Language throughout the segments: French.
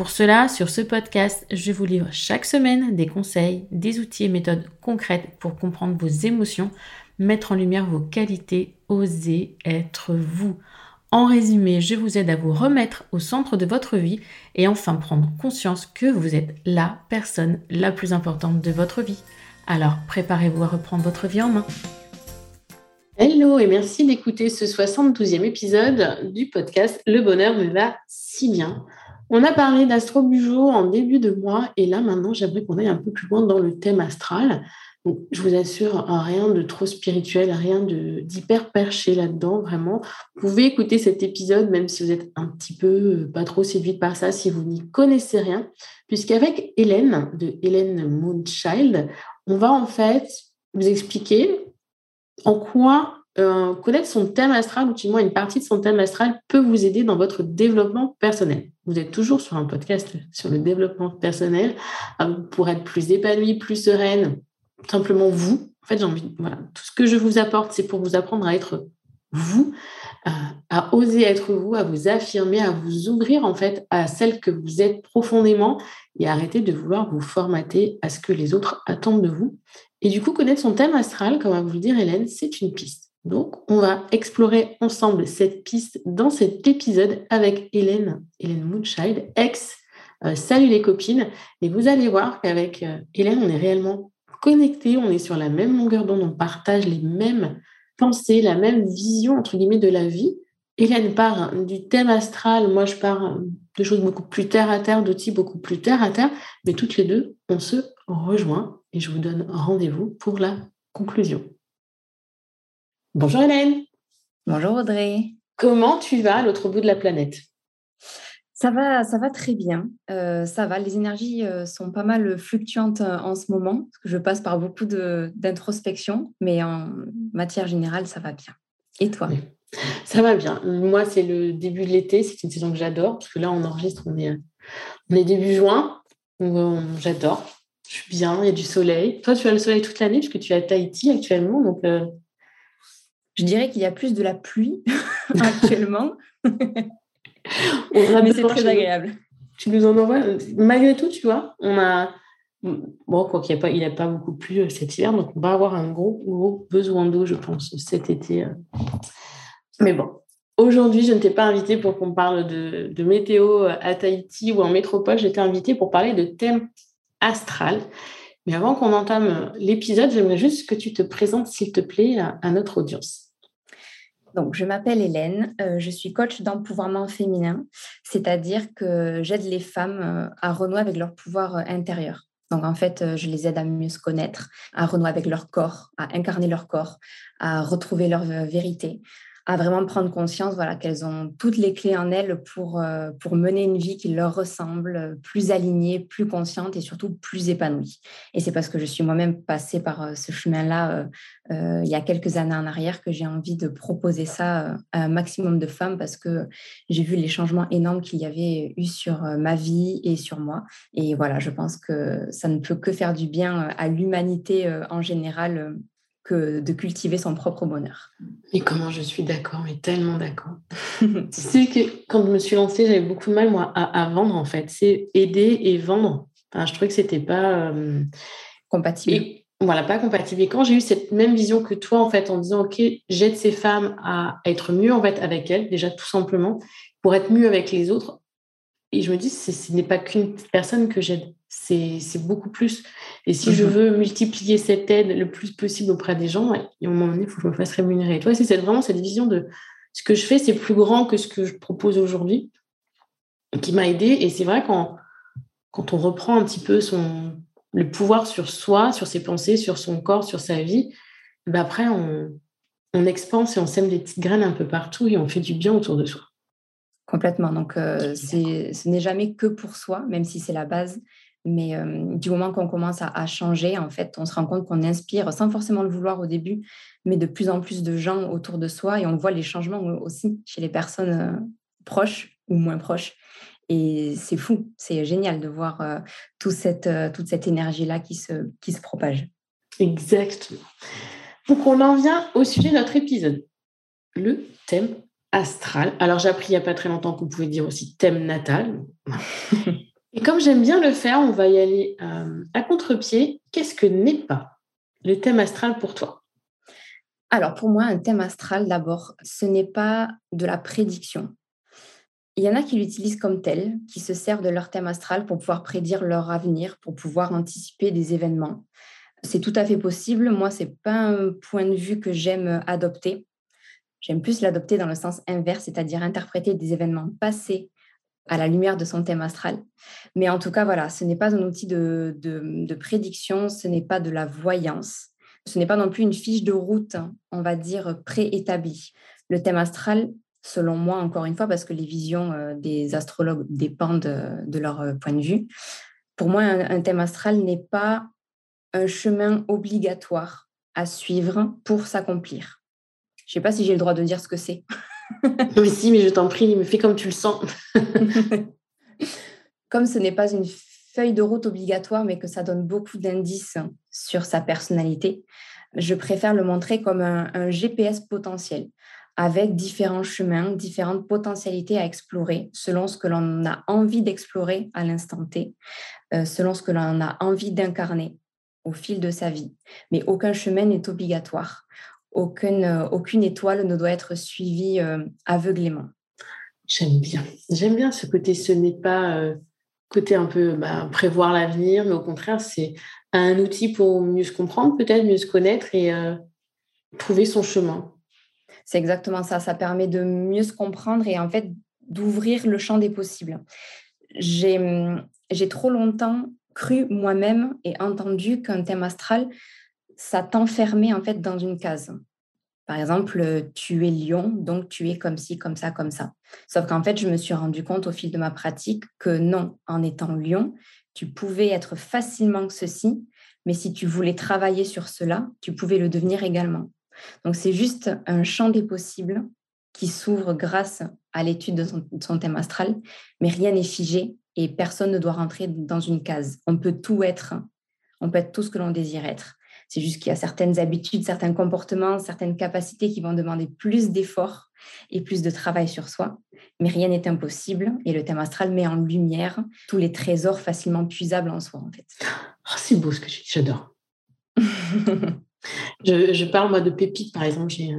Pour cela, sur ce podcast, je vous livre chaque semaine des conseils, des outils et méthodes concrètes pour comprendre vos émotions, mettre en lumière vos qualités, oser être vous. En résumé, je vous aide à vous remettre au centre de votre vie et enfin prendre conscience que vous êtes la personne la plus importante de votre vie. Alors, préparez-vous à reprendre votre vie en main. Hello et merci d'écouter ce 72e épisode du podcast Le bonheur me va si bien. On a parlé d'astro en début de mois et là maintenant j'aimerais qu'on aille un peu plus loin dans le thème astral. je vous assure, rien de trop spirituel, rien d'hyper perché là-dedans, vraiment. Vous pouvez écouter cet épisode même si vous êtes un petit peu euh, pas trop séduite par ça, si vous n'y connaissez rien, puisqu'avec Hélène de Hélène Moonchild, on va en fait vous expliquer en quoi euh, connaître son thème astral, ou du moins une partie de son thème astral, peut vous aider dans votre développement personnel. Vous êtes toujours sur un podcast sur le développement personnel euh, pour être plus épanoui, plus sereine, simplement vous. En fait, j'ai envie, voilà, tout ce que je vous apporte, c'est pour vous apprendre à être vous, euh, à oser être vous, à vous affirmer, à vous ouvrir en fait à celle que vous êtes profondément et arrêter de vouloir vous formater à ce que les autres attendent de vous. Et du coup, connaître son thème astral, comme va vous le dire Hélène, c'est une piste. Donc, on va explorer ensemble cette piste dans cet épisode avec Hélène, Hélène Moonchild, ex euh, Salut les copines. Et vous allez voir qu'avec euh, Hélène, on est réellement connectés, on est sur la même longueur d'onde, on partage les mêmes pensées, la même vision, entre guillemets, de la vie. Hélène part du thème astral, moi je pars de choses beaucoup plus terre à terre, d'outils beaucoup plus terre à terre, mais toutes les deux, on se rejoint et je vous donne rendez-vous pour la conclusion. Bonjour Hélène. Bonjour Audrey. Comment tu vas à l'autre bout de la planète? Ça va, ça va très bien. Euh, ça va. Les énergies euh, sont pas mal fluctuantes euh, en ce moment parce que je passe par beaucoup d'introspection, mais en matière générale, ça va bien. Et toi? Ça va bien. Moi, c'est le début de l'été. C'est une saison que j'adore parce que là, on enregistre, on est, on est début juin. J'adore. Je suis bien. Il y a du soleil. Toi, tu as le soleil toute l'année puisque tu es à Tahiti actuellement, donc. Je dirais qu'il y a plus de la pluie actuellement. Mais c'est très agréable. Tu nous en envoies. Malgré tout, tu vois, on a. Bon, quoi qu'il n'y a, pas, il a pas beaucoup plu euh, cet hiver, donc on va avoir un gros, gros besoin d'eau, je pense, cet été. Euh. Mais bon, aujourd'hui, je ne t'ai pas invité pour qu'on parle de, de, météo à Tahiti ou en métropole. J'étais invitée pour parler de thème astral. Mais avant qu'on entame l'épisode, j'aimerais juste que tu te présentes, s'il te plaît, à, notre audience. Donc, je m'appelle Hélène, euh, je suis coach d'empouvoirment féminin, c'est-à-dire que j'aide les femmes euh, à renouer avec leur pouvoir euh, intérieur. Donc, en fait, je les aide à mieux se connaître, à renouer avec leur corps, à incarner leur corps, à retrouver leur vérité, à vraiment prendre conscience voilà, qu'elles ont toutes les clés en elles pour, euh, pour mener une vie qui leur ressemble, plus alignée, plus consciente et surtout plus épanouie. Et c'est parce que je suis moi-même passée par euh, ce chemin-là euh, il y a quelques années en arrière que j'ai envie de proposer ça à un maximum de femmes parce que j'ai vu les changements énormes qu'il y avait eu sur ma vie et sur moi. Et voilà, je pense que ça ne peut que faire du bien à l'humanité en général que de cultiver son propre bonheur. Et comment je suis d'accord, mais tellement d'accord. tu sais que quand je me suis lancée, j'avais beaucoup de mal, moi, à, vendre, en fait. C'est aider et vendre. Enfin, je trouvais que c'était pas... Euh, compatible. voilà, pas compatible. Et quand j'ai eu cette même vision que toi, en fait, en disant, OK, j'aide ces femmes à être mieux, en fait, avec elles, déjà, tout simplement, pour être mieux avec les autres. Et je me dis, ce n'est pas qu'une personne que j'aide c'est beaucoup plus. Et si je mhm. veux multiplier cette aide le plus possible auprès des gens, à un moment donné, il faut que je me fasse rémunérer. Et toi, c'est vraiment cette vision de ce que je fais, c'est plus grand que ce que je propose aujourd'hui, qui m'a aidé. Et c'est vrai quand, quand on reprend un petit peu son, le pouvoir sur soi, sur ses pensées, sur son corps, sur sa vie, ben après, on, on expanse et on sème des petites graines un peu partout et on fait du bien autour de soi. Complètement. Donc, euh, ce n'est jamais que pour soi, même si c'est la base. Mais euh, du moment qu'on commence à, changer, en fait, on se rend compte qu'on inspire, sans forcément le vouloir au début, mais de plus en plus de gens autour de soi. Et on voit les changements aussi chez les personnes euh, proches ou moins proches. Et c'est fou, c'est génial de voir toute cette, toute cette énergie-là qui se, qui se propage. Exactement. Donc, on en vient au sujet de notre épisode, le thème astral. Alors, j'ai appris il n'y a pas très longtemps qu'on pouvait dire aussi thème natal. Et comme j'aime bien le faire, on va y aller euh, à contre-pied. Qu'est-ce que n'est pas le thème astral pour toi? Alors, pour moi, un thème astral, d'abord, ce n'est pas de la prédiction. Il y en a qui l'utilisent comme tel, qui se servent de leur thème astral pour pouvoir prédire leur avenir, pour pouvoir anticiper des événements. C'est tout à fait possible. Moi, ce n'est pas un point de vue que j'aime adopter. J'aime plus l'adopter dans le sens inverse, c'est-à-dire interpréter des événements passés à la lumière de son thème astral. Mais en tout cas, voilà, ce n'est pas un outil de, de, prédiction, ce n'est pas de la voyance, ce n'est pas non plus une fiche de route, on va dire, préétablie. Le thème astral, selon moi, encore une fois, parce que les visions euh, des astrologues dépendent de, leur euh, point de vue, pour moi, un thème astral n'est pas un chemin obligatoire à suivre pour s'accomplir. Je ne sais pas si j'ai le droit de dire ce que c'est. mais si, mais je t'en prie, me fais comme tu le sens. comme ce n'est pas une feuille de route obligatoire, mais que ça donne beaucoup d'indices sur sa personnalité, je préfère le montrer comme un, GPS potentiel, avec différents chemins, différentes potentialités à explorer, selon ce que l'on a envie d'explorer à l'instant T, euh, selon ce que l'on a envie d'incarner au fil de sa vie. Mais aucun chemin n'est obligatoire aucune, euh, aucune étoile ne doit être suivie euh, aveuglément. J'aime bien. J'aime bien ce côté. Ce n'est pas euh, côté un peu bah, prévoir l'avenir, mais au contraire, c'est un outil pour mieux se comprendre, peut-être mieux se connaître et trouver son chemin. C'est exactement ça. Ça permet de mieux se comprendre et en fait d'ouvrir le champ des possibles. J'ai trop longtemps cru moi-même et entendu qu'un thème astral, ça t'enfermait en fait dans une case. Par exemple, tu es lion, donc tu es comme ci, comme ça, comme ça. Sauf qu'en fait, je me suis rendu compte au fil de ma pratique que non, en étant lion, tu pouvais être facilement ceci, mais si tu voulais travailler sur cela, tu pouvais le devenir également. Donc c'est juste un champ des possibles qui s'ouvre grâce à l'étude de de son, thème astral, mais rien n'est figé et personne ne doit rentrer dans une case. On peut tout être, on peut être tout ce que l'on désire être. C'est juste qu'il y a certaines habitudes, certains comportements, certaines capacités qui vont demander plus d'efforts et plus de travail sur soi. Mais rien n'est impossible et le thème astral met en lumière tous les trésors facilement puisables en soi, en fait. Oh, c'est beau ce que tu dis, j'adore. je, parle, moi, de pépites, par exemple. J'ai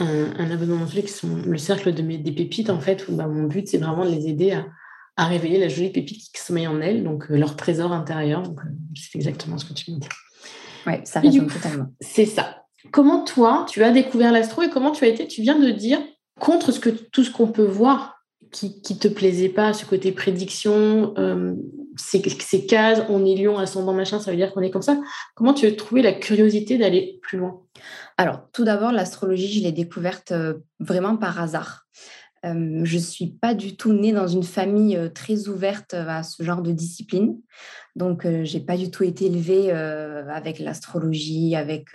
un, abonnement Netflix, le cercle de mes, des pépites, en fait, où bah, mon but, c'est vraiment de les aider à, révéler la jolie pépite qui sommeille en elles, donc euh, leur trésor intérieur. Euh, c'est exactement ce que tu me dis. Oui, ça résonne totalement. C'est ça. Comment toi, tu as découvert l'astro et comment tu as été, tu viens de dire, contre ce que, tout ce qu'on peut voir qui ne te plaisait pas, ce côté prédiction, euh, ces, cases, on est lion, ascendant, machin, ça veut dire qu'on est comme ça. Comment tu as trouvé la curiosité d'aller plus loin? Alors, tout d'abord, l'astrologie, je l'ai découverte euh, vraiment par hasard. Euh, je ne suis pas du tout née dans une famille euh, très ouverte à ce genre de discipline. Donc, euh, je n'ai pas du tout été élevée avec l'astrologie, avec,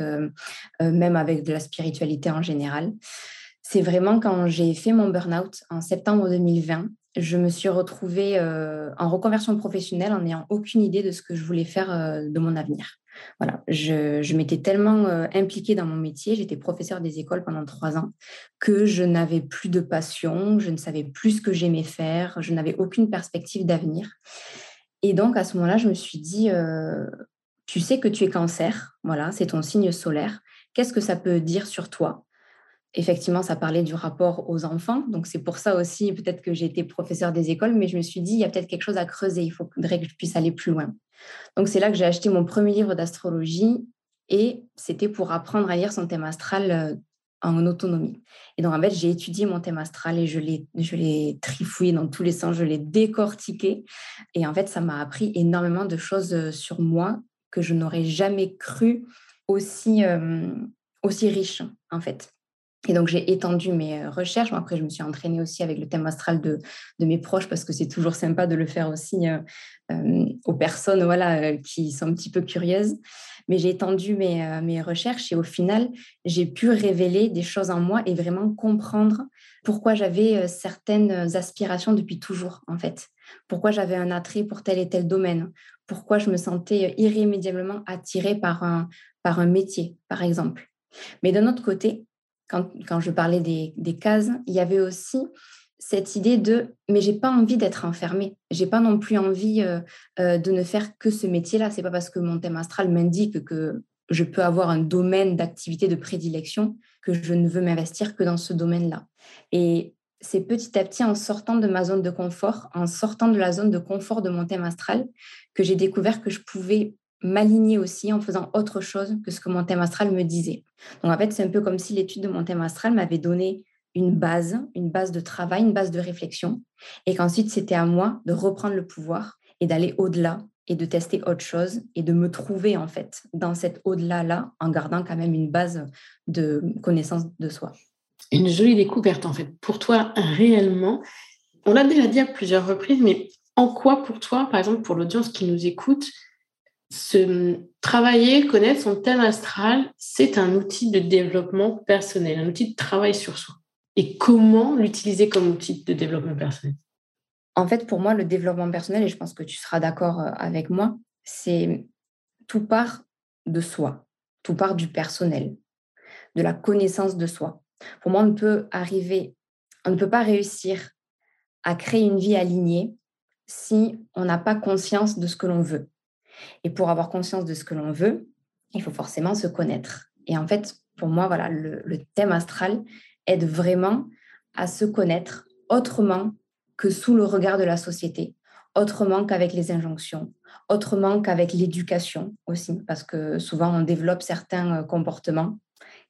même avec de la spiritualité en général. C'est vraiment quand j'ai fait mon burn-out en septembre 2020, je me suis retrouvée en reconversion professionnelle en n'ayant aucune idée de ce que je voulais faire de mon avenir. Voilà, je, m'étais tellement impliquée dans mon métier, j'étais professeure des écoles pendant trois ans, que je n'avais plus de passion, je ne savais plus ce que j'aimais faire, je n'avais aucune perspective d'avenir. Et donc, à ce moment-là, je me suis dit, tu sais que tu es cancer, voilà, c'est ton signe solaire. Qu'est-ce que ça peut dire sur toi? Effectivement, ça parlait du rapport aux enfants. Donc, c'est pour ça aussi, peut-être que j'ai été professeure des écoles, mais je me suis dit, il y a peut-être quelque chose à creuser. Il faudrait que je puisse aller plus loin. Donc, c'est là que j'ai acheté mon premier livre d'astrologie et c'était pour apprendre à lire son thème astral euh, en autonomie. Et donc, en fait, j'ai étudié mon thème astral et je l'ai, je l'ai trifouillé dans tous les sens, je l'ai décortiqué. Et en fait, ça m'a appris énormément de choses euh, sur moi que je n'aurais jamais cru aussi, euh, aussi riche, en fait. Et donc, j'ai étendu mes euh, recherches. après, je me suis entraînée aussi avec le thème astral de, de mes proches parce que c'est toujours sympa de le faire aussi euh, aux personnes voilà, qui sont un petit peu curieuses. Mais j'ai étendu mes, mes recherches et au final, j'ai pu révéler des choses en moi et vraiment comprendre pourquoi j'avais certaines aspirations depuis toujours, en fait. Pourquoi j'avais un attrait pour tel et tel domaine. Pourquoi je me sentais irrémédiablement attirée par un, par un métier, par exemple. Mais d'un autre côté, quand, je parlais des, cases, il y avait aussi cette idée de mais j'ai pas envie d'être enfermée, j'ai pas non plus envie euh, euh, de ne faire que ce métier-là. C'est pas parce que mon thème astral m'indique que je peux avoir un domaine d'activité de prédilection que je ne veux m'investir que dans ce domaine-là. Et c'est petit à petit en sortant de ma zone de confort, en sortant de la zone de confort de mon thème astral, que j'ai découvert que je pouvais m'aligner aussi en faisant autre chose que ce que mon thème astral me disait. Donc en fait, c'est un peu comme si l'étude de mon thème astral m'avait donné une base, une base de travail, une base de réflexion, et qu'ensuite c'était à moi de reprendre le pouvoir et d'aller au-delà et de tester autre chose et de me trouver en fait dans cet au-delà-là en gardant quand même une base de connaissance de soi. Une jolie découverte en fait. Pour toi, réellement, on l'a déjà dit à plusieurs reprises, mais en quoi pour toi, par exemple pour l'audience qui nous écoute, se travailler, connaître son thème astral, c'est un outil de développement personnel, un outil de travail sur soi. Et comment l'utiliser comme outil de développement personnel? En fait, pour moi, le développement personnel, et je pense que tu seras d'accord euh, avec moi, c'est tout part de soi, tout part du personnel, de la connaissance de soi. Pour moi, on peut arriver, on ne peut pas réussir à créer une vie alignée si on n'a pas conscience de ce que l'on veut. Et pour avoir conscience de ce que l'on veut, il faut forcément se connaître. Et en fait, pour moi, voilà, le, thème astral aide vraiment à se connaître autrement que sous le regard de la société, autrement qu'avec les injonctions, autrement qu'avec l'éducation aussi, parce que souvent on développe certains euh, comportements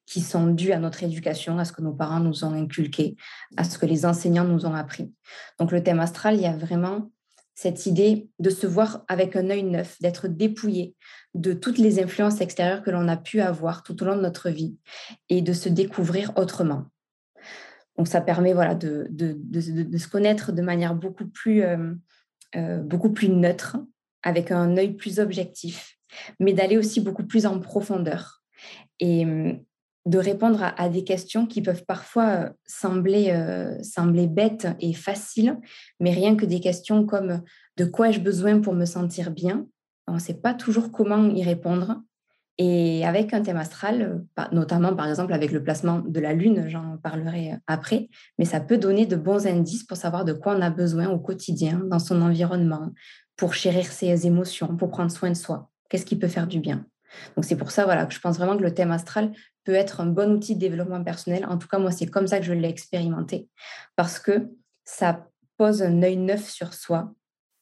qui sont dus à notre éducation, à ce que nos parents nous ont inculqué, à ce que les enseignants nous ont appris. Donc le thème astral, il y a vraiment cette idée de se voir avec un œil neuf, d'être dépouillé de toutes les influences extérieures que l'on a pu avoir tout au long de notre vie et de se découvrir autrement. Donc ça permet voilà, de, se connaître de manière beaucoup plus, euh, euh, beaucoup plus neutre, avec un œil plus objectif, mais d'aller aussi beaucoup plus en profondeur. Et de répondre à, des questions qui peuvent parfois euh, sembler, euh, sembler bêtes et faciles, mais rien que des questions comme de quoi ai-je besoin pour me sentir bien? On ne sait pas toujours comment y répondre. Et avec un thème astral, euh, notamment par exemple avec le placement de la Lune, j'en parlerai après, mais ça peut donner de bons indices pour savoir de quoi on a besoin au quotidien, dans son environnement, pour chérir ses émotions, pour prendre soin de soi. Qu'est-ce qui peut faire du bien? Donc c'est pour ça voilà, que je pense vraiment que le thème astral peut être un bon outil de développement personnel. En tout cas, moi, c'est comme ça que je l'ai expérimenté parce que ça pose un œil neuf sur soi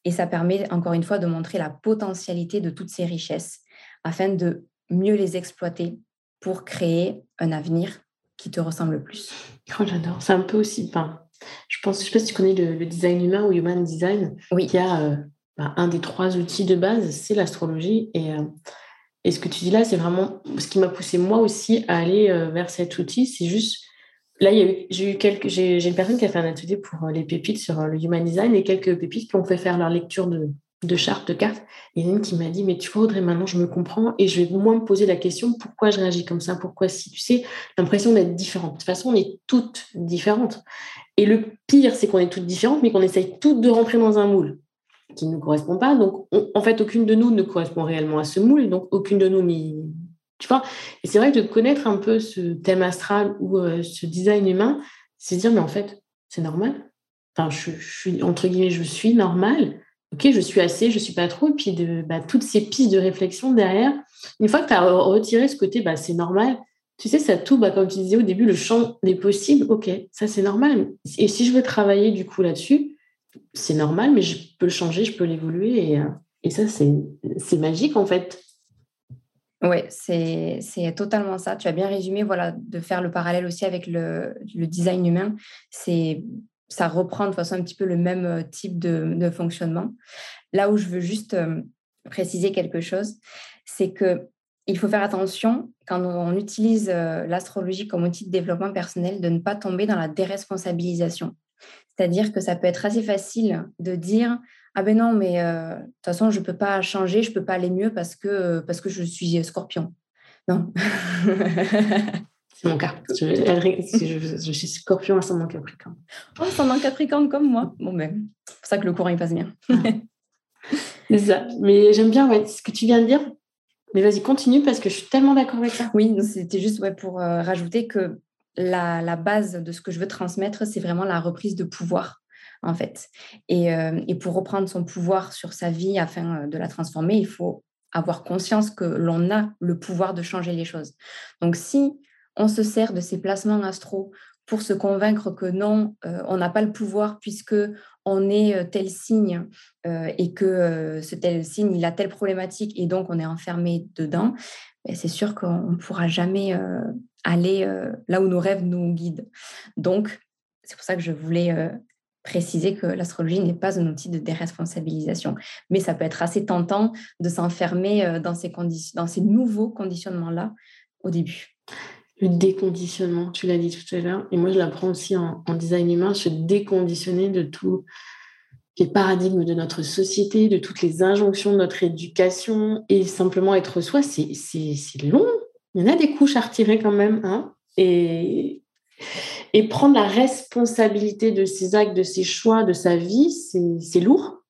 et ça permet, encore une fois, de montrer la potentialité de toutes ces richesses afin de mieux les exploiter pour créer un avenir qui te ressemble le plus. Oh, j'adore. C'est un peu aussi. Enfin, je pense, je sais pas si tu connais le, design humain ou human design. Oui. Qui a euh, bah, un des trois outils de base, c'est l'astrologie. Et euh, et ce que tu dis là, c'est vraiment ce qui m'a poussé moi aussi à aller euh, vers cet outil. C'est juste, là, j'ai eu quelques, j'ai une personne qui a fait un atelier pour euh, les pépites sur euh, le human design et quelques pépites qui ont fait faire leur lecture de, de chartes, de cartes. Il y a une qui m'a dit, mais tu vois, Audrey, maintenant je me comprends et je vais moins me poser la question pourquoi je réagis comme ça, pourquoi si, tu sais, l'impression d'être différente. De toute façon, on est toutes différentes. Et le pire, c'est qu'on est toutes différentes, mais qu'on essaye toutes de rentrer dans un moule qui ne nous correspond pas. Donc, en fait, aucune de nous ne correspond réellement à ce moule. Donc, aucune de nous Tu vois Et c'est vrai que de connaître un peu ce thème astral ou euh, ce design humain, c'est dire, mais en fait, c'est normal. Enfin, je, suis, entre guillemets, je suis normal. Ok, je suis assez, je suis pas trop. Et puis, de, bah, toutes ces pistes de réflexion derrière, une fois que tu as retiré ce côté, bah, c'est normal, tu sais, ça tout, bah, comme tu disais au début, le champ des possibles, ok, ça c'est normal. Et si je veux travailler du coup là-dessus, c'est normal, mais je peux le changer, je peux l'évoluer. Et, euh, ça, c'est magique en fait. Oui, c'est totalement ça. Tu as bien résumé, voilà, de faire le parallèle aussi avec le, design humain. C'est ça reprend de toute façon un petit peu le même euh, type de, fonctionnement. Là où je veux juste euh, préciser quelque chose, c'est que il faut faire attention quand on utilise l'astrologie comme outil de développement personnel de ne pas tomber dans la déresponsabilisation. C'est-à-dire que ça peut être assez facile de dire ah ben non mais de toute façon je peux pas changer, je peux pas aller mieux parce que parce que je suis Scorpion. Non. C'est mon cas. Je, suis scorpion ascendant capricorne. Oh, ascendant capricorne comme moi. Bon, ben, c'est pour ça que le courant, il passe bien. c'est ça. Mais j'aime bien ce que tu viens de dire. Mais vas-y, continue parce que je suis tellement d'accord avec ça. Oui, c'était juste ouais, pour euh, rajouter que la, base de ce que je veux transmettre, c'est vraiment la reprise de pouvoir, en fait. Et, euh, pour reprendre son pouvoir sur sa vie afin euh, de la transformer, il faut avoir conscience que l'on a le pouvoir de changer les choses. Donc, si on se sert de ces placements astro pour se convaincre que non, euh, on n'a pas le pouvoir puisque on est tel signe et que ce tel signe, il a telle problématique et donc on est enfermé dedans, ben, c'est sûr qu'on ne pourra jamais aller là où nos rêves nous guident. Donc, c'est pour ça que je voulais préciser que l'astrologie n'est pas un outil de déresponsabilisation. Mais ça peut être assez tentant de s'enfermer dans ces, dans ces nouveaux conditionnements-là au début le déconditionnement, tu l'as dit tout à l'heure, et moi je l'apprends aussi en, design humain, se déconditionner de tous les paradigmes de notre société, de toutes les injonctions de notre éducation, et simplement être soi, c'est long. Il y en a des couches à retirer quand même, hein, et, et prendre la responsabilité de ses actes, de ses choix, de sa vie, c'est lourd.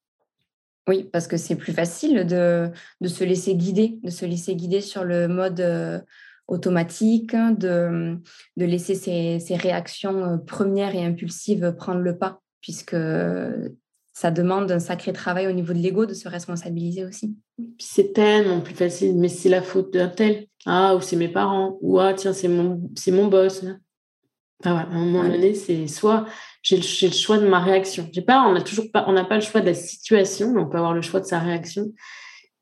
Oui, parce que c'est plus facile de, de, se laisser guider, de se laisser guider sur le mode euh, automatique, de, de laisser ses, réactions euh, premières et impulsives prendre le pas, puisque ça demande un sacré travail au niveau de l'ego de se responsabiliser aussi. c'est tellement plus facile, mais c'est la faute d'un tel. Ah, ou c'est mes parents, ou ah, tiens, c'est mon, c'est mon boss. Enfin, à un moment donné, c'est soit j'ai le, le, choix de ma réaction. J'ai pas, on n'a toujours pas, on n'a pas le choix de la situation, mais on peut avoir le choix de sa réaction.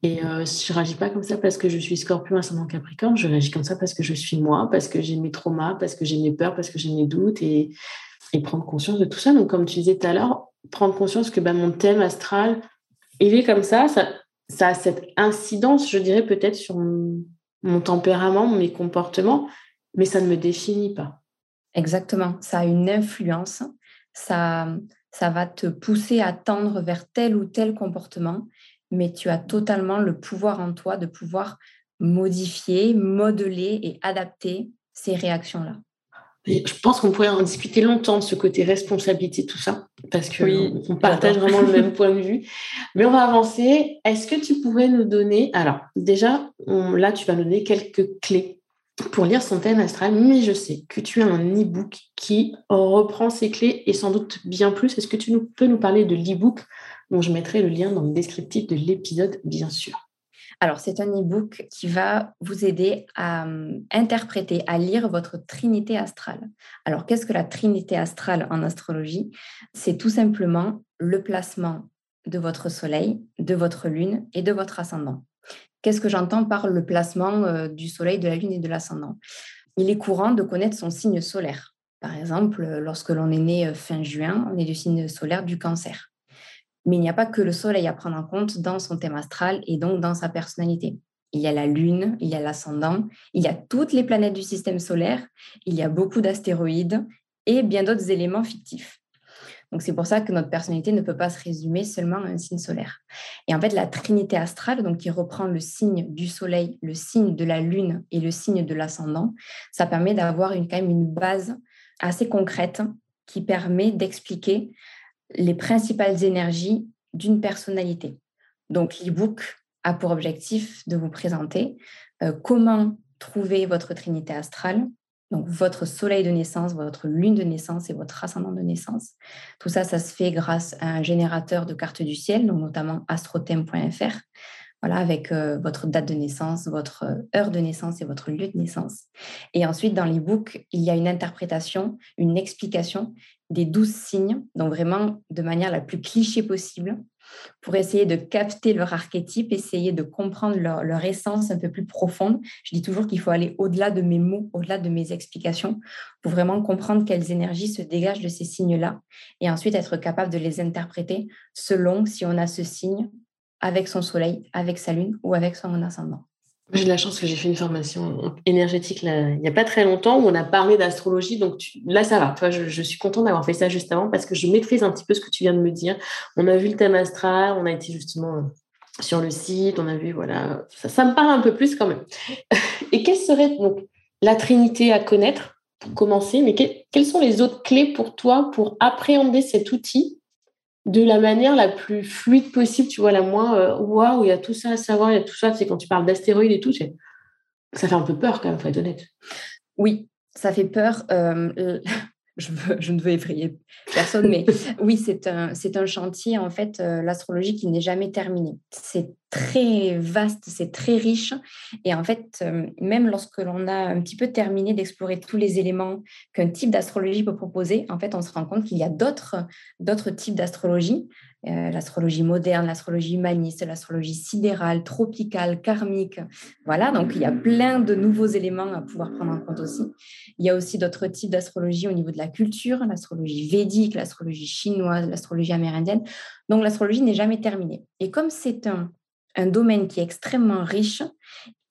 Et euh, je réagis pas comme ça parce que je suis scorpion ascendant capricorne, je réagis comme ça parce que je suis moi, parce que j'ai mes traumas, parce que j'ai mes peurs, parce que j'ai mes doutes et, et, prendre conscience de tout ça. Donc, comme tu disais tout à l'heure, prendre conscience que bah, mon thème astral, il est comme ça, ça, ça a cette incidence, je dirais, peut-être sur mon, mon tempérament, mes comportements, mais ça ne me définit pas. Exactement, ça a une influence, ça, va te pousser à tendre vers tel ou tel comportement mais tu as totalement le pouvoir en toi de pouvoir modifier, modeler et adapter ces réactions-là. Je pense qu'on pourrait en discuter longtemps de ce côté responsabilité, tout ça, parce qu'on on partage vraiment le même point de vue. Mais on va avancer. Est-ce que tu pourrais nous donner, alors déjà, là, tu vas nous donner quelques clés pour lire son thème astral, mais je sais que tu as un e-book qui reprend ces clés et sans doute bien plus. Est-ce que tu nous, peux nous parler de l'e-book? Dont je mettrai le lien dans le descriptif de l'épisode, bien sûr. Alors, c'est un e-book qui va vous aider à hum, interpréter, à lire votre trinité astrale. Alors, qu'est-ce que la trinité astrale en astrologie? C'est tout simplement le placement de votre soleil, de votre lune et de votre ascendant. Qu'est-ce que j'entends par le placement euh, du soleil, de la lune et de l'ascendant? Il est courant de connaître son signe solaire. Par exemple, lorsque l'on est né euh, fin juin, on est du signe solaire du cancer. Mais il n'y a pas que le Soleil à prendre en compte dans son thème astral et donc dans sa personnalité. Il y a la Lune, il y a l'ascendant, il y a toutes les planètes du système solaire, il y a beaucoup d'astéroïdes et bien d'autres éléments fictifs. Donc c'est pour ça que notre personnalité ne peut pas se résumer seulement à un signe solaire. Et en fait, la trinité astrale, donc qui reprend le signe du soleil, le signe de la lune et le signe de l'ascendant, ça permet d'avoir une, quand même une base assez concrète qui permet d'expliquer les principales énergies d'une personnalité. Donc, l'e-book a pour objectif de vous présenter euh, comment trouver votre trinité astrale, donc votre soleil de naissance, votre lune de naissance et votre ascendant de naissance. Tout ça, ça se fait grâce à un générateur de cartes du ciel, donc notamment astrothème.fr, voilà, avec euh, votre date de naissance, votre heure de naissance et votre lieu de naissance. Et ensuite, dans l'e-book, il y a une interprétation, une explication des douze signes, donc vraiment de manière la plus cliché possible, pour essayer de capter leur archétype, essayer de comprendre leur, leur essence un peu plus profonde. Je dis toujours qu'il faut aller au-delà de mes mots, au-delà de mes explications, pour vraiment comprendre quelles énergies se dégagent de ces signes-là et ensuite être capable de les interpréter selon si on a ce signe avec son soleil, avec sa lune ou avec son ascendant. J'ai de la chance que j'ai fait une formation énergétique il n'y a pas très longtemps où on a parlé d'astrologie. Donc là, ça va. Toi, je, suis contente d'avoir fait ça juste avant parce que je maîtrise un petit peu ce que tu viens de me dire. On a vu le thème astral, on a été justement euh, sur le site, on a vu, voilà, ça, me parle un peu plus quand même. Et quelle serait donc la trinité à connaître pour commencer Mais quelles sont les autres clés pour toi pour appréhender cet outil de la manière la plus fluide possible, tu vois, la moins euh, waouh, il y a tout ça à savoir, il y a tout ça, c'est quand tu parles d'astéroïdes et tout, ça fait un peu peur quand même, faut être honnête. Oui, ça fait peur. Euh, je, ne veux effrayer personne, mais oui, c'est un, c'est un chantier, en fait, euh, l'astrologie qui n'est jamais terminé. C'est très vaste, c'est très riche. Et en fait, euh, même lorsque l'on a un petit peu terminé d'explorer tous les éléments qu'un type d'astrologie peut proposer, en fait, on se rend compte qu'il y a d'autres, d'autres types d'astrologie. Euh, l'astrologie moderne, l'astrologie humaniste, l'astrologie sidérale, tropicale, karmique. Voilà, donc il y a plein de nouveaux éléments à pouvoir prendre en compte aussi. Il y a aussi d'autres types d'astrologie au niveau de la culture, l'astrologie védique, l'astrologie chinoise, l'astrologie amérindienne. Donc l'astrologie n'est jamais terminée. Et comme c'est un, un domaine qui est extrêmement riche,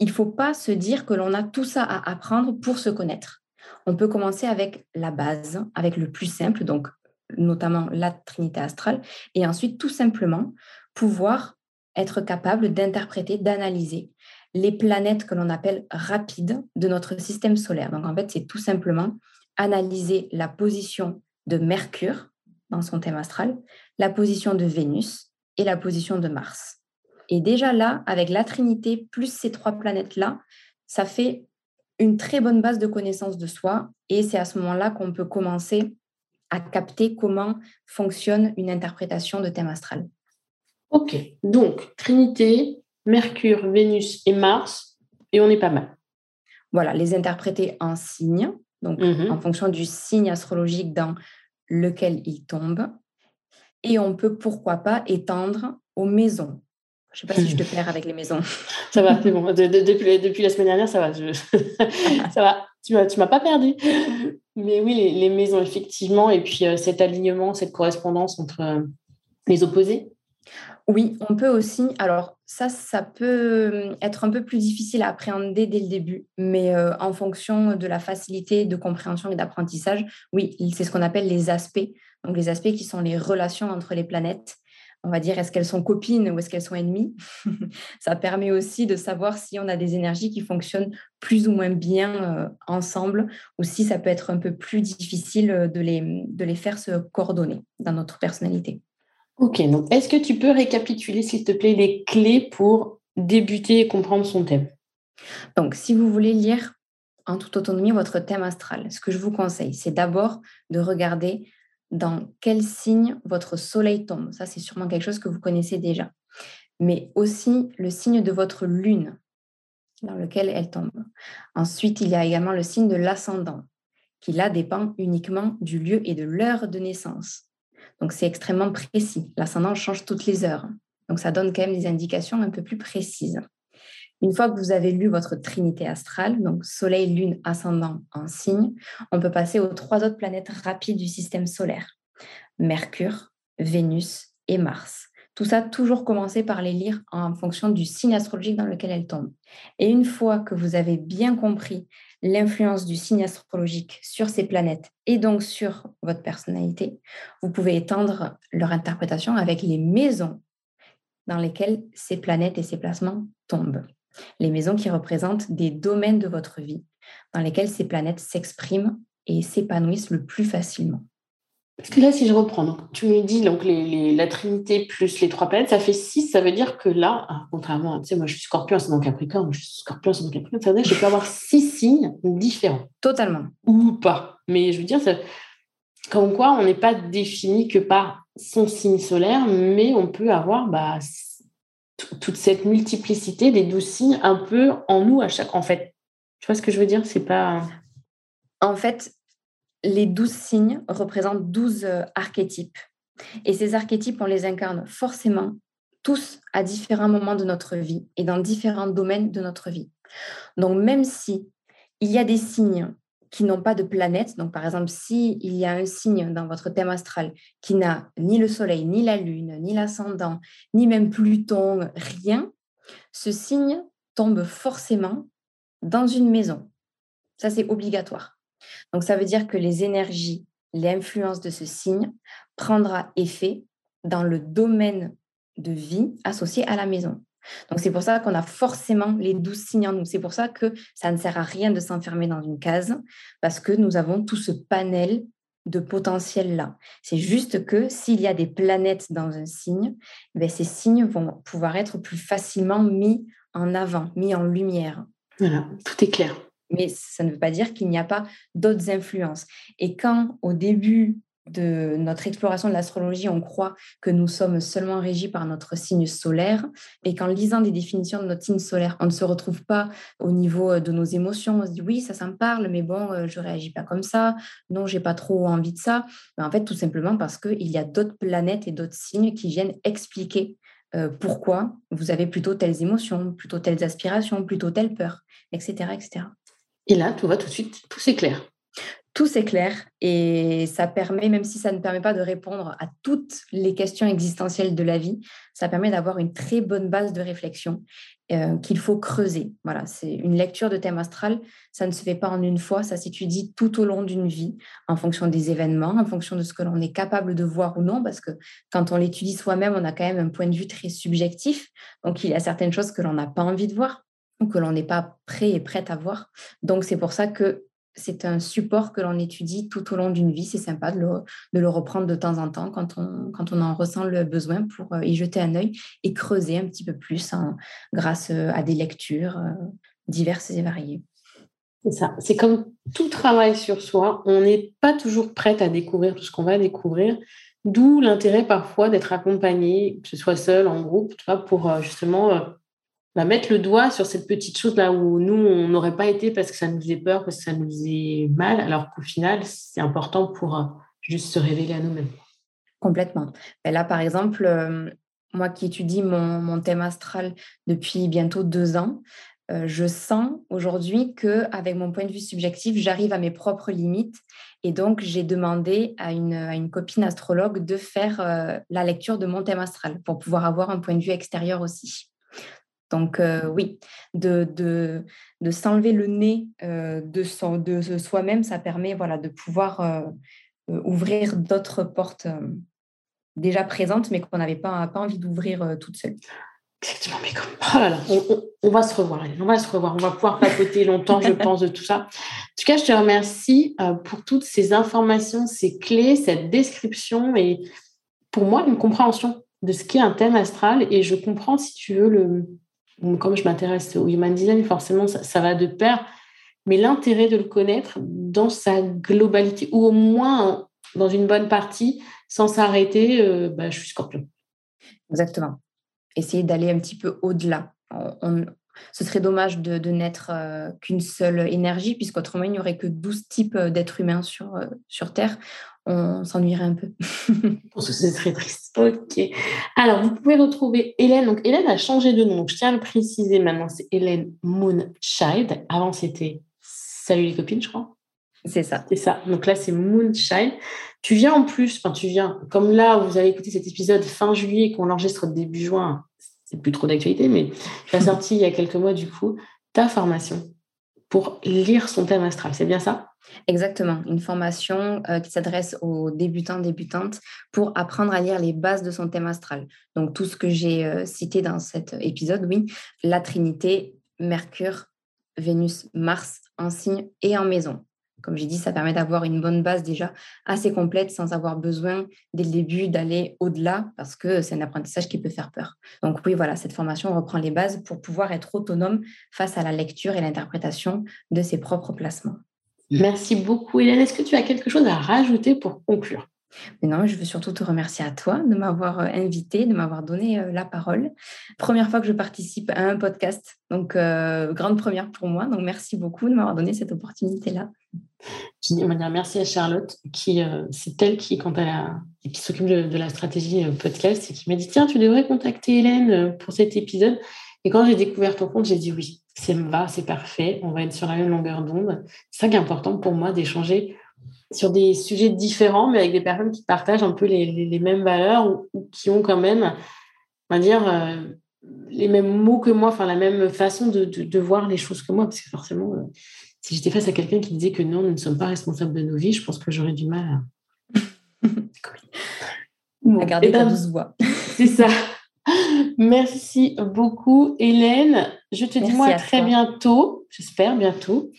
il ne faut pas se dire que l'on a tout ça à apprendre pour se connaître. On peut commencer avec la base, avec le plus simple, donc notamment la trinité astrale, et ensuite tout simplement pouvoir être capable d'interpréter, d'analyser les planètes que l'on appelle rapides de notre système solaire. Donc en fait, c'est tout simplement analyser la position de Mercure dans son thème astral, la position de Vénus et la position de Mars. Et déjà là, avec la Trinité plus ces trois planètes-là, ça fait une très bonne base de connaissance de soi. Et c'est à ce moment-là qu'on peut commencer à capter comment fonctionne une interprétation de thème astral. Ok, donc Trinité, Mercure, Vénus et Mars, et on est pas mal. Voilà, les interpréter en signes, donc mhm. en fonction du signe astrologique dans lequel ils tombent. Et on peut, pourquoi pas, étendre aux maisons. Je ne sais pas si je te perds avec les maisons. ça va, c'est bon. depuis, depuis, la semaine dernière, ça va. ça va. Tu ne m'as pas perdu. Mais oui, les, maisons, effectivement. Et puis euh, cet alignement, cette correspondance entre euh, les opposés. Oui, on peut aussi. Alors, ça, ça peut être un peu plus difficile à appréhender dès le début, mais euh, en fonction de la facilité de compréhension et d'apprentissage, oui, c'est ce qu'on appelle les aspects. Donc, les aspects qui sont les relations entre les planètes on va dire, est-ce qu'elles sont copines ou est-ce qu'elles sont ennemies? Ça permet aussi de savoir si on a des énergies qui fonctionnent plus ou moins bien euh, ensemble ou si ça peut être un peu plus difficile euh, de les, de les faire se coordonner dans notre personnalité. Ok, donc est-ce que tu peux récapituler, s'il te plaît, les clés pour débuter et comprendre son thème? Donc, si vous voulez lire en toute autonomie votre thème astral, ce que je vous conseille, c'est d'abord de regarder dans quel signe votre soleil tombe. Ça, c'est sûrement quelque chose que vous connaissez déjà. Mais aussi le signe de votre lune dans lequel elle tombe. Ensuite, il y a également le signe de l'ascendant, qui là dépend uniquement du lieu et de l'heure de naissance. Donc, c'est extrêmement précis. L'ascendant change toutes les heures. Donc, ça donne quand même des indications un peu plus précises. Une fois que vous avez lu votre trinité astrale, donc Soleil, Lune, Ascendant en signe, on peut passer aux trois autres planètes rapides du système solaire. Mercure, Vénus et Mars. Tout ça, toujours commencer par les lire en fonction du signe astrologique dans lequel elles tombent. Et une fois que vous avez bien compris l'influence du signe astrologique sur ces planètes et donc sur votre personnalité, vous pouvez étendre leur interprétation avec les maisons dans lesquelles ces planètes et ces placements tombent les maisons qui représentent des domaines de votre vie dans lesquels ces planètes s'expriment et s'épanouissent le plus facilement. Parce que là, si je reprends, tu me dis donc la Trinité plus les trois planètes, ça fait six. Ça veut dire que là, ah, contrairement, tu sais, moi je suis Scorpion, c'est donc Capricorne, je suis Scorpion, c'est donc Capricorne, ça veut dire que je peux avoir six signes différents. Totalement. Ou pas. Mais je veux dire, ça, comme quoi, on n'est pas défini que par son signe solaire, mais on peut avoir bah, toute cette multiplicité des douze signes un peu en nous à chaque. En fait, tu vois ce que je veux dire? C'est pas. En fait, les douze signes représentent douze euh, archétypes. Et ces archétypes, on les incarne forcément tous à différents moments de notre vie et dans différents domaines de notre vie. Donc même si il y a des signes qui n'ont pas de planète, donc par exemple si il y a un signe dans votre thème astral qui n'a ni le soleil, ni la lune, ni l'ascendant, ni même Pluton, rien, ce signe tombe forcément dans une maison. Ça c'est obligatoire. Donc ça veut dire que les énergies, l'influence de ce signe prendra effet dans le domaine de vie associé à la maison. Donc c'est pour ça qu'on a forcément les douze signes en nous. C'est pour ça que ça ne sert à rien de s'enfermer dans une case, parce que nous avons tout ce panel de potentiel là. C'est juste que s'il y a des planètes dans un signe, ben ces signes vont pouvoir être plus facilement mis en avant, mis en lumière. Voilà, tout est clair. Mais ça ne veut pas dire qu'il n'y a pas d'autres influences. Et quand au début de notre exploration de l'astrologie, on croit que nous sommes seulement régis par notre signe solaire et qu'en lisant des définitions de notre signe solaire, on ne se retrouve pas au niveau euh, de nos émotions. On se dit oui, ça, ça me parle, mais bon, euh, je réagis pas comme ça. Non, j'ai pas trop envie de ça. Mais en fait, tout simplement parce qu'il y a d'autres planètes et d'autres signes qui viennent expliquer euh, pourquoi vous avez plutôt telles émotions, plutôt telles aspirations, plutôt telle peur, etc., etc. Et là, tout va tout de suite, tout s'éclaire tout s'éclaire et ça permet, même si ça ne permet pas de répondre à toutes les questions existentielles de la vie, ça permet d'avoir une très bonne base de réflexion euh, qu'il faut creuser. Voilà, c'est une lecture de thème astral, ça ne se fait pas en une fois, ça s'étudie tout au long d'une vie, en fonction des événements, en fonction de ce que l'on est capable de voir ou non, parce que quand on l'étudie soi-même, on a quand même un point de vue très subjectif, donc il y a certaines choses que l'on n'a pas envie de voir ou que l'on n'est pas prêt et prête à voir. Donc c'est pour ça que c'est un support que l'on étudie tout au long d'une vie. C'est sympa de le, reprendre de temps en temps quand on, quand on en ressent le besoin pour euh, y jeter un œil et creuser un petit peu plus grâce euh, à des lectures euh, diverses et variées. C'est ça. C'est comme tout travail sur soi. On n'est pas toujours prête à découvrir tout ce qu'on va découvrir. D'où l'intérêt parfois d'être accompagné, que ce soit seul, en groupe, pour justement mettre le doigt sur cette petite chose là où nous, on n'aurait pas été parce que ça nous faisait peur, parce que ça nous faisait mal, alors qu'au final, c'est important pour euh, juste se révéler à nous-mêmes. Complètement. Et là, par exemple, euh, moi qui étudie mon, thème astral depuis bientôt deux ans, euh, je sens aujourd'hui que avec mon point de vue subjectif, j'arrive à mes propres limites. Et donc, j'ai demandé à une, copine astrologue de faire la lecture de mon thème astral pour pouvoir avoir un point de vue extérieur aussi. Donc euh, oui, de, de, s'enlever le nez euh, de, son, de soi-même, ça permet voilà, de pouvoir euh, ouvrir d'autres portes déjà présentes, mais qu'on n'avait pas, pas envie d'ouvrir toute seule. Exactement, mais comme... Oh là là, on, va se revoir, on va se revoir, on va pouvoir papoter longtemps, je pense, de tout ça. En tout cas, je te remercie pour toutes ces informations, ces clés, cette description et pour moi, une compréhension de ce qu'est un thème astral. Et je comprends, si tu veux, le, comme je m'intéresse au human design, forcément, ça, va de pair. Mais l'intérêt de le connaître dans sa globalité, ou au moins dans une bonne partie, sans s'arrêter, euh, bah, je suis scorpion. Exactement. Essayer d'aller un petit peu au-delà. ce serait dommage de, n'être euh, qu'une seule énergie, puisqu'autrement, il n'y aurait que 12 types euh, d'êtres humains sur Terre on s'ennuierait un peu. c'est très triste. Ok. Alors, vous pouvez retrouver Hélène. Donc, Hélène a changé de nom. Je tiens à le préciser maintenant. C'est Hélène Moonchild. Avant, c'était Salut les copines, je crois. C'est ça. C'est ça. Donc là, c'est Moonchild. Tu viens en plus, enfin, tu viens, comme là, vous avez écouté cet épisode fin juillet qu'on enregistre début juin. C'est plus trop d'actualité, mais tu as sorti il y a quelques mois, du coup, ta formation pour lire son thème astral. C'est bien ça? Exactement, une formation euh, qui s'adresse aux débutants, débutantes pour apprendre à lire les bases de son thème astral. Donc tout ce que j'ai euh, cité dans cet épisode, oui, la Trinité, Mercure, Vénus, Mars en signe et en maison. Comme j'ai dit, ça permet d'avoir une bonne base déjà assez complète sans avoir besoin dès le début d'aller au-delà parce que c'est un apprentissage qui peut faire peur. Donc oui, voilà, cette formation reprend les bases pour pouvoir être autonome face à la lecture et l'interprétation de ses propres placements. Merci beaucoup, Hélène. Est-ce que tu as quelque chose à rajouter pour conclure? Mais non, je veux surtout te remercier à toi de m'avoir euh, invité, de m'avoir donné euh, la parole. Première fois que je participe à un podcast, donc euh, grande première pour moi. Donc merci beaucoup de m'avoir donné cette opportunité-là. Dire merci à Charlotte, qui euh, c'est elle qui, quand elle a, qui s'occupe de, la stratégie podcast, et qui m'a dit tiens, tu devrais contacter Hélène pour cet épisode. Et quand j'ai découvert ton compte, j'ai dit oui, c'est va, c'est parfait, on va être sur la même longueur d'onde. C'est ça qui est important pour moi d'échanger sur des sujets différents, mais avec des personnes qui partagent un peu les, mêmes valeurs ou, qui ont quand même, on va dire, les mêmes mots que moi, enfin la même façon de, de, voir les choses que moi, parce que forcément, si j'étais face à quelqu'un qui disait que non, nous ne sommes pas responsables de nos vies, je pense que j'aurais du mal à, à garder ta douce voix. C'est ça. Merci beaucoup, Hélène. Je te dis moi à très bientôt, j'espère bientôt.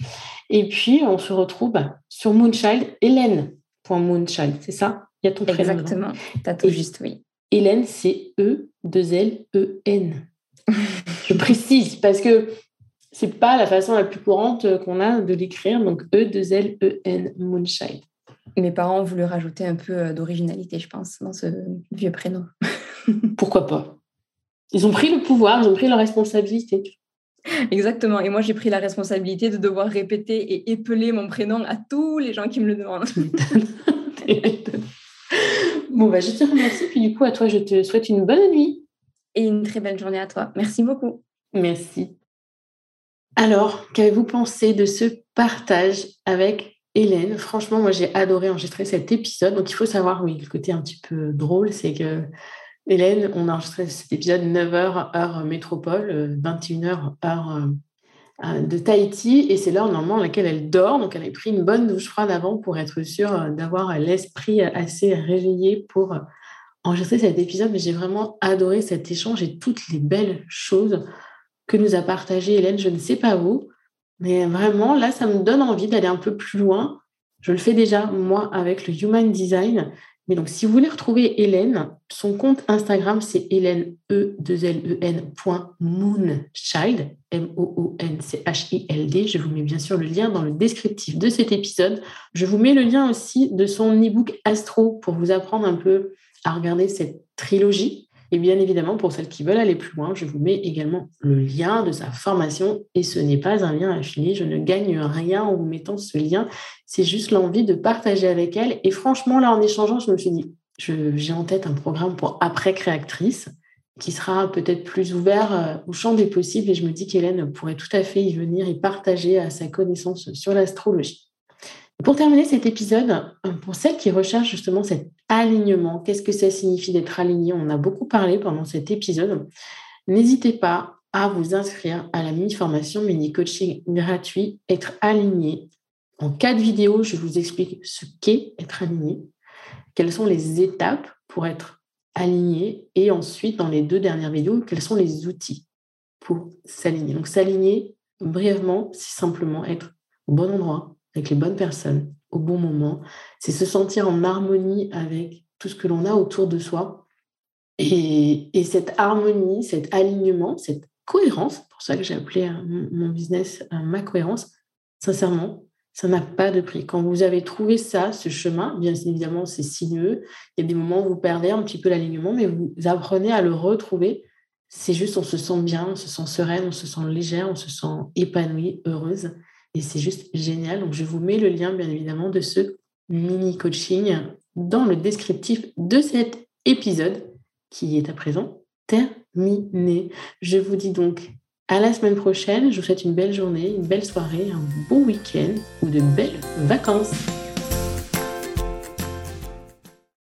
Et puis, on se retrouve sur Moonchild, Hélène.moonchild, c'est ça? Il y a ton prénom. Exactement, tu as tout juste, oui. Hélène, c'est E-2-L-E-N. Je précise parce que c'est pas la façon la plus courante qu'on a de l'écrire, donc E-2-L-E-N, Moonchild. Mes parents ont voulu rajouter un peu euh, d'originalité, je pense, dans ce vieux prénom. Pourquoi pas? Ils ont pris le pouvoir, ils ont pris la responsabilité. Exactement. Et moi, j'ai pris la responsabilité de devoir répéter et épeler mon prénom à tous les gens qui me le demandent. bon, bah, je te remercie. Puis du coup, à toi, je te souhaite une bonne nuit. Et une très belle journée à toi. Merci beaucoup. Merci. Alors, qu'avez-vous pensé de ce partage avec Hélène? Franchement, moi, j'ai adoré enregistrer cet épisode. Donc, il faut savoir, oui, le côté un petit peu drôle, c'est que Hélène, on a enregistré cet épisode 9h heure métropole, 21h euh, heure euh, euh, de Tahiti, et c'est l'heure normalement à laquelle elle dort. Donc, elle a pris une bonne douche froide avant pour être sûre d'avoir l'esprit assez réveillé pour enregistrer cet épisode. Mais j'ai vraiment adoré cet échange et toutes les belles choses que nous a partagé Hélène. Je ne sais pas vous, mais vraiment, là, ça me donne envie d'aller un peu plus loin. Je le fez déjà, moi, avec le Human Design. Mais donc, si vous voulez retrouver Hélène, son compte Instagram, c'est hélène, e 2 l e M-O-O-N-C-H-I-L-D. Je vous mets bien sûr le lien dans le descriptif de cet épisode. Je vous mets le lien aussi de son e-book Astro pour vous apprendre un peu à regarder cette trilogie. Et bien évidemment, pour celles qui veulent aller plus loin, je vous mets également le lien de sa formation. Et ce n'est pas un lien infini. Je ne gagne rien en vous mettant ce lien. C'est juste l'envie de partager avec elle. Et franchement, là, en échangeant, je me suis dit, j'ai en tête un programme pour après créatrice qui sera peut-être plus ouvert euh, au champ des possibles. Et je me dis qu'Hélène pourrait tout à fait y venir et partager à sa connaissance sur l'astrologie. Pour terminer cet épisode, pour celles qui recherchent justement cet alignement, qu'est-ce que ça signifie d'être aligné? On a beaucoup parlé pendant cet épisode. N'hésitez pas à vous inscrire à la mini-formation mini-coaching gratuit Être aligné. En quatre vidéos, je vous explique ce qu'est être aligné, quelles sont les étapes pour être aligné et ensuite, dans les deux dernières vidéos, quels sont les outils pour s'aligner. Donc, s'aligner, brièvement, c'est simplement être au bon endroit, avec les bonnes personnes au bon moment. C'est se sentir en harmonie avec tout ce que l'on a autour de soi. Et, cette harmonie, cet alignement, cette cohérence, pour ça que j'ai appelé hein, mon business ma cohérence, sincèrement, ça n'a pas de prix. Quand vous avez trouvé ça, ce chemin, bien évidemment, c'est sinueux. Il y a des moments où vous perdez un petit peu l'alignement, mais vous apprenez à le retrouver. C'est juste, on se sent bien, on se sent sereine, on se sent légère, on se sent épanouie, heureuse. Et c'est juste génial. Donc, je vous mets le lien, bien évidemment, de ce mini coaching dans le descriptif de cet épisode qui est à présent terminé. Je vous dis donc à la semaine prochaine. Je vous souhaite une belle journée, une belle soirée, un bon week-end ou de belles vacances.